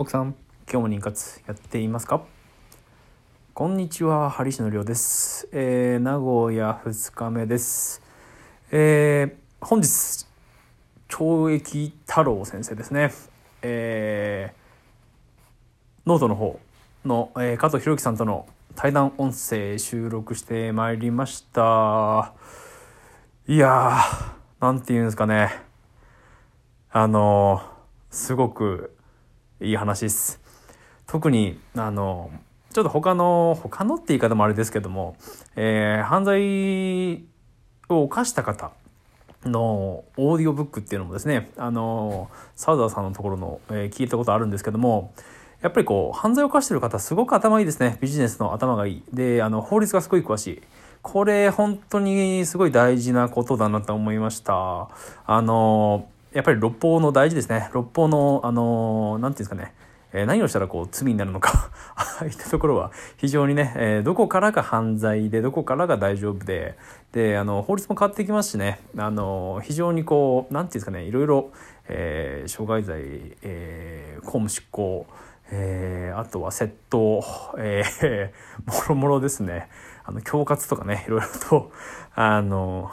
奥さん今日も妊活やっていますか？こんにちはハリシのりょうです、えー、名古屋2日目です。えー、本日懲役太郎先生ですね。えー、ノートの方の、えー、加藤博樹さんとの対談音声収録してまいりました。いやーなんて言うんですかね。あのすごくいい話です。特に、あの、ちょっと他の、他のって言い方もあれですけども、えー犯罪を犯した方のオーディオブックっていうのもですね、あの、サウザーさんのところの、えー聞いたことあるんですけども、やっぱりこう、犯罪を犯してる方、すごく頭いいですね。ビジネスの頭がいい。で、あの、法律がすごい詳しい。これ、本当にすごい大事なことだなと思いました。あの、やっぱり六法の大事ですね。六法の、あの、なんていうんですかね。え何をしたらこう罪になるのか。ああいったところは非常にね、えーどこからが犯罪でどこからが大丈夫でであの法律も変わってきますしね。あの非常にこうなんていうんですかね。いろいろ、えー傷害罪、えー公務執行、えあとは窃盗、えもろもろですね。あの恐喝とかねいろいろとあの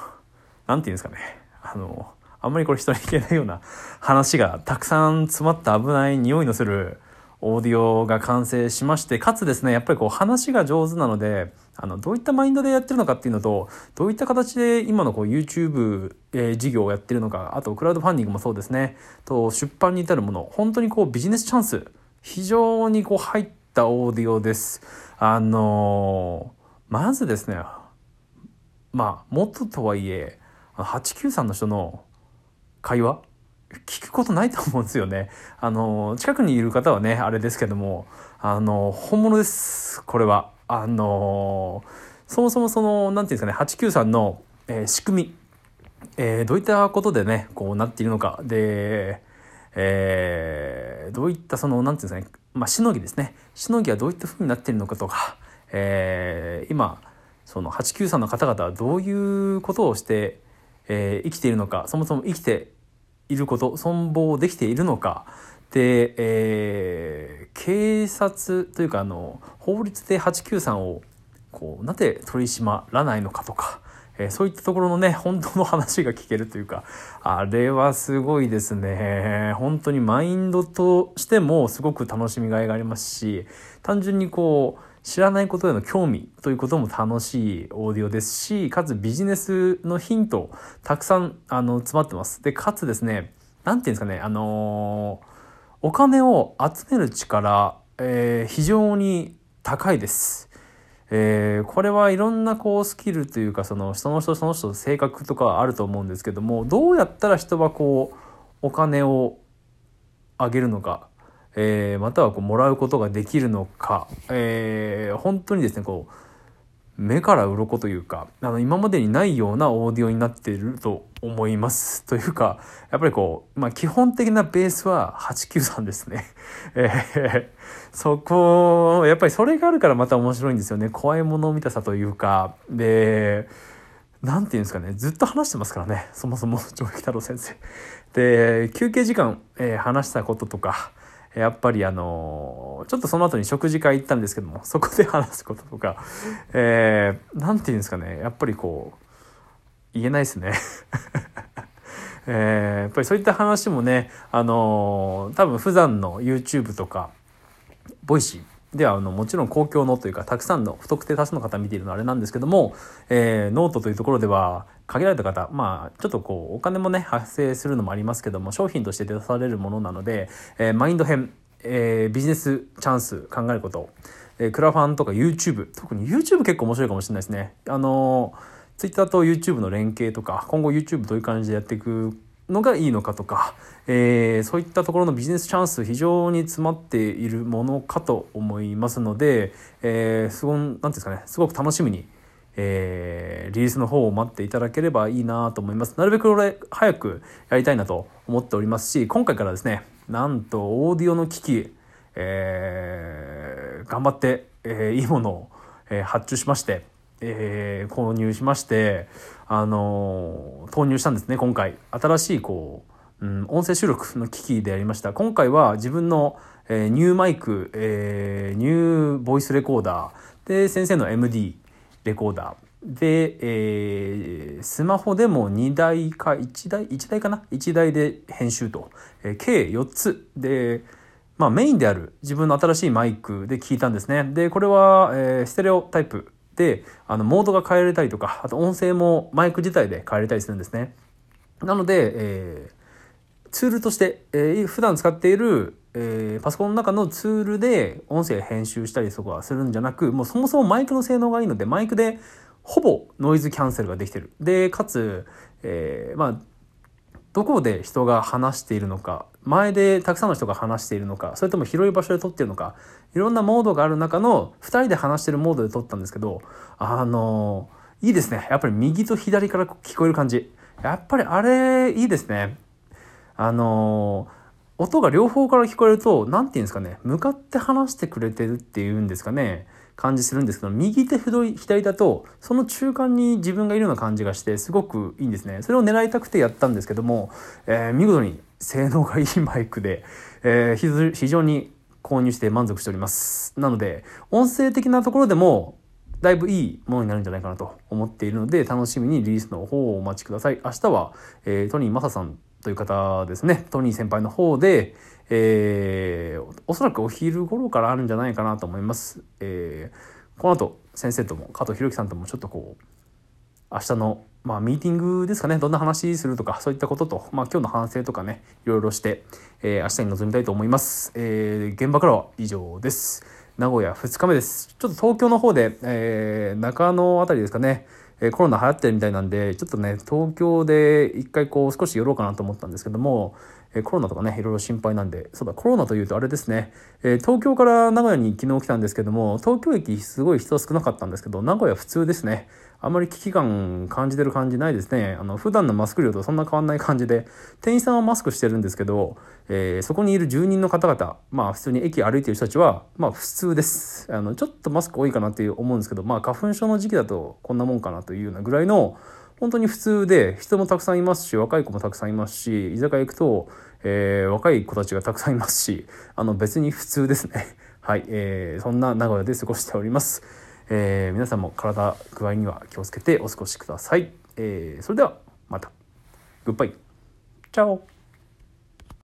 なんていうんですかね。あのあんまりこれ人に言えないような話がたくさん詰まった危ない匂いのするオーディオが完成しましてかつですねやっぱりこう話が上手なのであのどういったマインドでやってるのかっていうのとどういった形で今のこう YouTube、えー事業をやってるのかあとクラウドファンディングもそうですねと出版に至るもの本当にこうビジネスチャンス非常にこう入ったオーディオです。あのーまずですねまあ元とはいえ893の人の会話？聞くことないと思うんですよね。あの近くにいる方はねあれですけどもあの本物ですこれは。あのそもそもそのなんていうんですかね893の、えー仕組み、えーどういったことでねこうなっているのか。で、えーどういったそのなんていうんですかねまあしのぎですね。しのぎはどういったふうになっているのかとか、えー今その893の方々はどういうことをして、えー生きているのかそもそも生きていること存亡できているのか。で、えー警察というかあの法律で893をこうなぜ取り締まらないのかとか、えそういったところのね本当の話が聞けるというかあれはすごいですね。本当にマインドとしてもすごく楽しみがいがありますし単純にこう知らないことへの興味ということも楽しいオーディオですしかつビジネスのヒントたくさんあの詰まってますでかつですねなんていうんですかねあのーお金を集める力、えー非常に高いです。えーこれはいろんなこうスキルというかそのその人その人の性格とかあると思うんですけどもどうやったら人はこうお金をあげるのか、えーまたはこうもらうことができるのか、えー本当にですねこう目から鱗というかあの今までにないようなオーディオになっていると思います。というかやっぱりこう、まあ、基本的なベースは893ですね。えーそこやっぱりそれがあるからまた面白いんですよね。怖いものを見たさというか。でなんていうんですかね。ずっと話してますからね。そもそも 上木太郎先生。で休憩時間、えー話したこととかやっぱりあのちょっとその後に食事会行ったんですけどもそこで話すこととか、えーて言うんですかねやっぱりこう言えないですね。えーやっぱりそういった話もね、あの多分普段の YouTube とかボイシーではあのもちろん公共のというかたくさんの不特定多数の方見ているのはあれなんですけども、えーノートというところでは限られた方まあちょっとこうお金もね発生するのもありますけども商品として出されるものなので、えーマインド編、えービジネスチャンス考えること、えクラファンとか YouTube 特に YouTube 結構面白いかもしれないですね。あの Twitter と YouTube の連携とか今後 YouTube どういう感じでやっていくのがいいのかとか、えーそういったところのビジネスチャンス非常に詰まっているものかと思いますので、えーすごいなんていうんですかねすごく楽しみに、えーリリースの方を待っていただければいいなと思います。なるべく俺早くやりたいなと思っておりますし今回からですねなんとオーディオの機器、えー頑張って、えーいいものを、えー発注しましてえー購入しまして、あのー投入したんですね今回。新しいこう、うん、音声収録の機器でやりました。今回は自分の、えー、ニューマイク、えー、ニューボイスレコーダー。で先生の MD レコーダー。で、えー、スマホでも2台か1台1台かな？1台で編集と、えー、計4つ。で、まあ、メインである自分の新しいマイクで聞いたんですね。でこれは、えー、ステレオタイプであのモードが変えられたりとかあと音声もマイク自体で変えれたりするんですねなので、えー、ツールとして、えー、普段使っているえー、パソコンの中のツールで音声編集したりとかするんじゃなくもうそもそもマイクの性能がいいのでマイクでほぼノイズキャンセルができてる。で、かつ、えー、まあ、どこで人が話しているのか、前でたくさんの人が話しているのか、それとも広い場所で撮ってるのか、いろんなモードがある中の2人で話してるモードで撮ったんですけど、あのいいですね。やっぱり右と左から聞こえる感じ。やっぱりあれ、いいですね。あの音が両方から聞こえると、何て言うんですかね、向かって話してくれてるっていうんですかね。感じするんですけど右手左だとその中間に自分がいるような感じがしてすごくいいんですねそれを狙いたくてやったんですけども、えー、見事に性能がいいマイクで、えー、非常に購入して満足しております。なので音声的なところでもだいぶいいものになるんじゃないかなと思っているので楽しみにリリースの方をお待ちください。明日は、えー、トニーマサさんという方ですね。トニー先輩の方で、えー、おそらくお昼頃からあるんじゃないかなと思います。えー、この後先生とも加藤弘樹さんともちょっとこう明日のまあミーティングですかねどんな話するとかそういったことと、まあ、今日の反省とかねいろいろして、えー、明日に臨みたいと思います。えー、現場からは以上です。名古屋2日目です。ちょっと東京の方で、えー、中野辺りですかね。えコロナ流行ってるみたいなんでちょっとね東京で一回こう少し寄ろうかなと思ったんですけども、えコロナとかねいろいろ心配なんでそうだコロナというとあれですね、え東京から名古屋に昨日来たんですけども東京駅すごい人少なかったんですけど名古屋普通ですねあまり危機感感じてる感じないですね。あの普段のマスク量とそんな変わんない感じで店員さんはマスクしてるんですけど、えー、そこにいる住人の方々まあ普通に駅歩いてる人たちはまあ普通です。あのちょっとマスク多いかなっていう思うんですけどまあ花粉症の時期だとこんなもんかなというようなぐらいの本当に普通で人もたくさんいますし若い子もたくさんいますし居酒屋行くと、えー、若い子たちがたくさんいますしあの別に普通ですね。はい、えー、そんな名古屋で過ごしております。えー、皆さんも体具合には気をつけてお過ごしください。えー、それではまた。グッバイ。チャオ